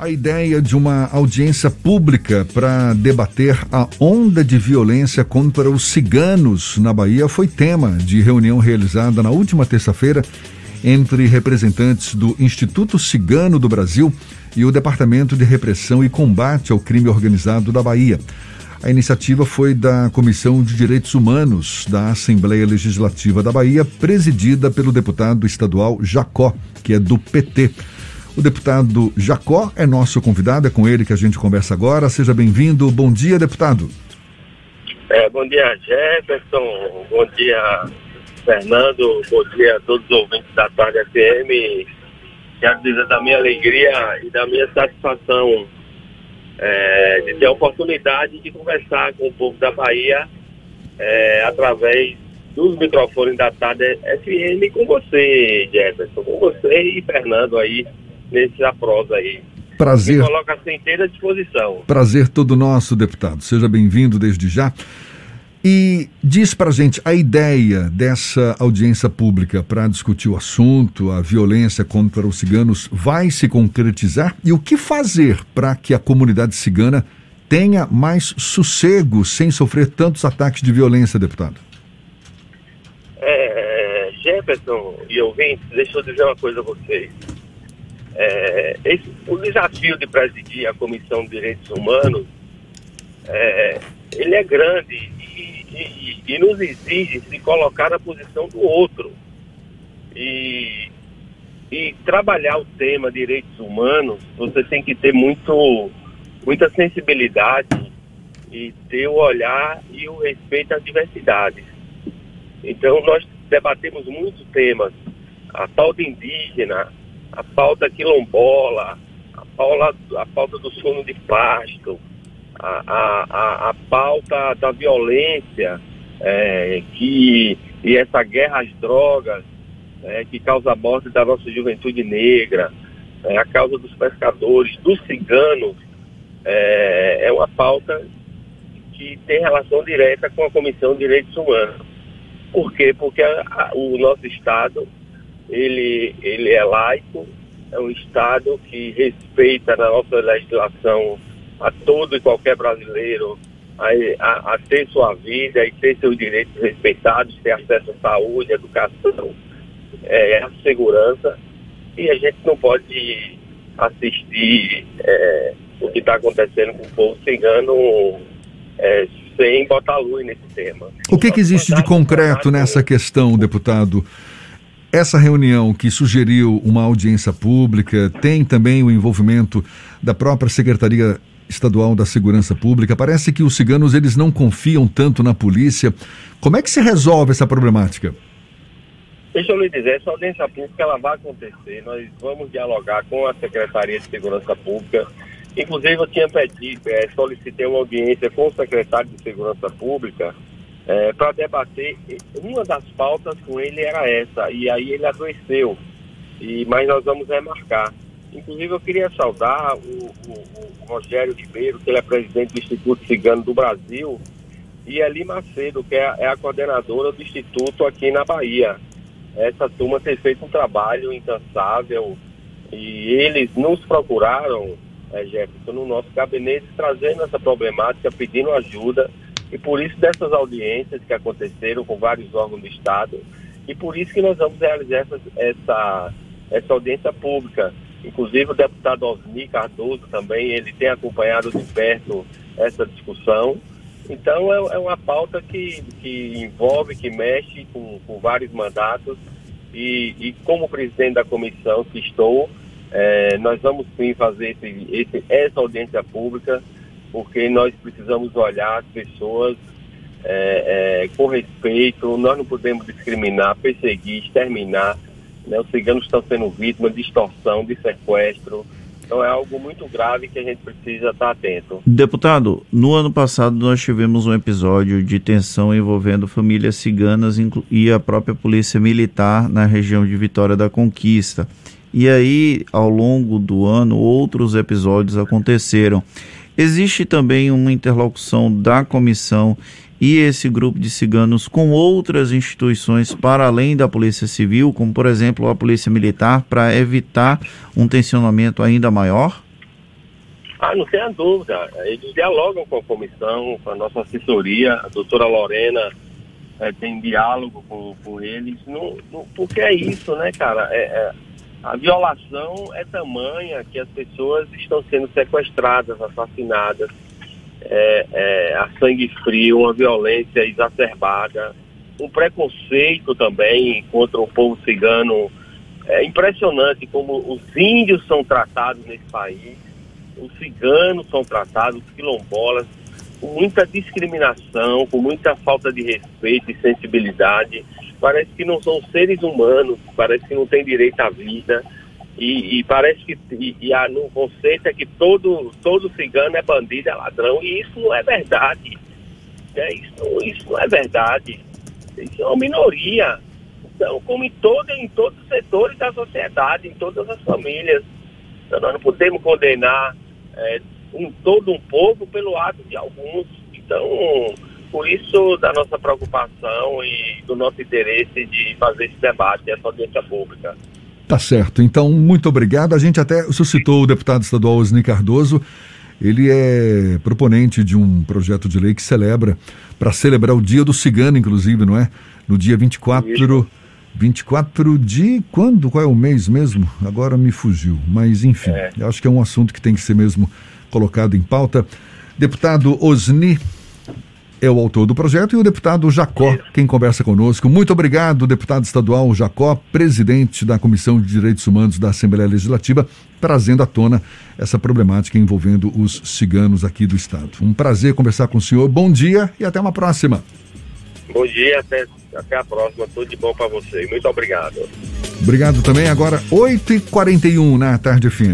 A ideia de uma audiência pública para debater a onda de violência contra os ciganos na Bahia foi tema de reunião realizada na última terça-feira entre representantes do Instituto Cigano do Brasil e o Departamento de Repressão e Combate ao Crime Organizado da Bahia. A iniciativa foi da Comissão de Direitos Humanos da Assembleia Legislativa da Bahia, presidida pelo deputado estadual Jacó, que é do PT. O deputado Jacó é nosso convidado, é com ele que a gente conversa agora. Seja bem-vindo. Bom dia, deputado. É, bom dia, Jefferson. Bom dia, Fernando. Bom dia a todos os ouvintes da Tarde FM. Quero dizer da minha alegria e da minha satisfação é, de ter a oportunidade de conversar com o povo da Bahia é, através dos microfones da Tarde FM com você, Jefferson, com você e Fernando aí nessa prosa aí. Prazer. Coloca a inteira disposição. Prazer todo nosso, deputado. Seja bem-vindo desde já. E diz para gente a ideia dessa audiência pública para discutir o assunto, a violência contra os ciganos, vai se concretizar? E o que fazer para que a comunidade cigana tenha mais sossego sem sofrer tantos ataques de violência, deputado? É, Jefferson e ouvintes, deixa eu dizer uma coisa a vocês. É, esse, o desafio de presidir a Comissão de Direitos Humanos, é, ele é grande e, e, nos exige se colocar na posição do outro. E, e trabalhar o tema direitos humanos, você tem que ter muito, muita sensibilidade e ter o olhar e o respeito às diversidades. Então, nós debatemos muitos temas. A pauta indígena, a pauta quilombola, a pauta, a pauta do sono de plástico, a, a, a, pauta da violência é, que, e essa guerra às drogas é, que causa a morte da nossa juventude negra, é, a causa dos pescadores, dos ciganos, é, é uma pauta que tem relação direta com a Comissão de Direitos Humanos. Por quê? Porque a, a, o nosso Estado ele, ele é laico, é um Estado que respeita na nossa legislação a todo e qualquer brasileiro a, a, a, ter sua vida e ter seus direitos respeitados, ter acesso à saúde, educação, é, à segurança. E a gente não pode assistir é, o que está acontecendo com o povo cigano é, sem botar luz nesse tema. O que, que existe de concreto nessa questão, deputado? Essa reunião que sugeriu uma audiência pública tem também o envolvimento da própria Secretaria Estadual da Segurança Pública. Parece que os ciganos eles não confiam tanto na polícia. Como é que se resolve essa problemática? Deixa eu lhe dizer, essa audiência pública ela vai acontecer. Nós vamos dialogar com a Secretaria de Segurança Pública. Inclusive, eu tinha pedido, é, solicitei uma audiência com o secretário de Segurança Pública é, para debater. Uma das pautas com ele era essa, e aí ele adoeceu. E, mas nós vamos remarcar. Inclusive, eu queria saudar o, o, o, Rogério Ribeiro, que ele é presidente do Instituto Cigano do Brasil, e Eli Macedo, que é, é a coordenadora do Instituto aqui na Bahia. Essa turma tem feito um trabalho incansável e eles nos procuraram, é, Jefferson, no nosso gabinete, trazendo essa problemática, pedindo ajuda. E por isso dessas audiências que aconteceram com vários órgãos do Estado, e por isso que nós vamos realizar essa, essa, essa audiência pública. Inclusive o deputado Osni Cardoso também, ele tem acompanhado de perto essa discussão. Então é, é uma pauta que, que envolve, que mexe com, com vários mandatos e, e, como presidente da comissão que estou, é, nós vamos sim fazer esse, esse, essa audiência pública, porque nós precisamos olhar as pessoas é, é, com respeito, nós não podemos discriminar, perseguir, exterminar né? Os ciganos estão sendo vítimas de extorsão, de sequestro. Então é algo muito grave que a gente precisa estar atento. Deputado, no ano passado nós tivemos um episódio de tensão envolvendo famílias ciganas e a própria polícia militar na região de Vitória da Conquista. E aí, ao longo do ano, outros episódios aconteceram. Existe também uma interlocução da comissão e esse grupo de ciganos com outras instituições para além da Polícia Civil, como por exemplo a Polícia Militar, para evitar um tensionamento ainda maior? Ah, não tenha dúvida. Eles dialogam com a comissão, com a nossa assessoria, a doutora Lorena é, tem diálogo com, com eles, não, não, porque é isso, né, cara? É, é, a violação é tamanha que as pessoas estão sendo sequestradas, assassinadas, é, é, a sangue frio, uma violência exacerbada, um preconceito também contra o povo cigano. É impressionante como os índios são tratados nesse país, os ciganos são tratados, os quilombolas, com muita discriminação, com muita falta de respeito e sensibilidade. Parece que não são seres humanos, parece que não têm direito à vida. E, e parece que e, e a, no conceito é que todo, todo cigano é bandido, é ladrão. E isso não é verdade. É, isso, isso não é verdade. Isso é uma minoria. Então, como em, todo, em todos os setores da sociedade, em todas as famílias. Então, nós não podemos condenar é, um, todo um povo pelo ato de alguns. Então, por isso da nossa preocupação e do nosso interesse de fazer esse debate, essa audiência pública. Tá certo. Então, muito obrigado. A gente até suscitou o deputado estadual Osni Cardoso. Ele é proponente de um projeto de lei que celebra, para celebrar o Dia do Cigano, inclusive, não é? No dia 24. Isso. 24 de quando? Qual é o mês mesmo? Agora me fugiu. Mas, enfim, é. eu acho que é um assunto que tem que ser mesmo colocado em pauta. Deputado Osni é o autor do projeto e o deputado Jacó, quem conversa conosco. Muito obrigado, deputado estadual Jacó, presidente da Comissão de Direitos Humanos da Assembleia Legislativa, trazendo à tona essa problemática envolvendo os ciganos aqui do estado. Um prazer conversar com o senhor. Bom dia e até uma próxima. Bom dia, até, até a próxima. Tudo de bom para você. Muito obrigado. Obrigado também. Agora, 8h41 na tarde fim.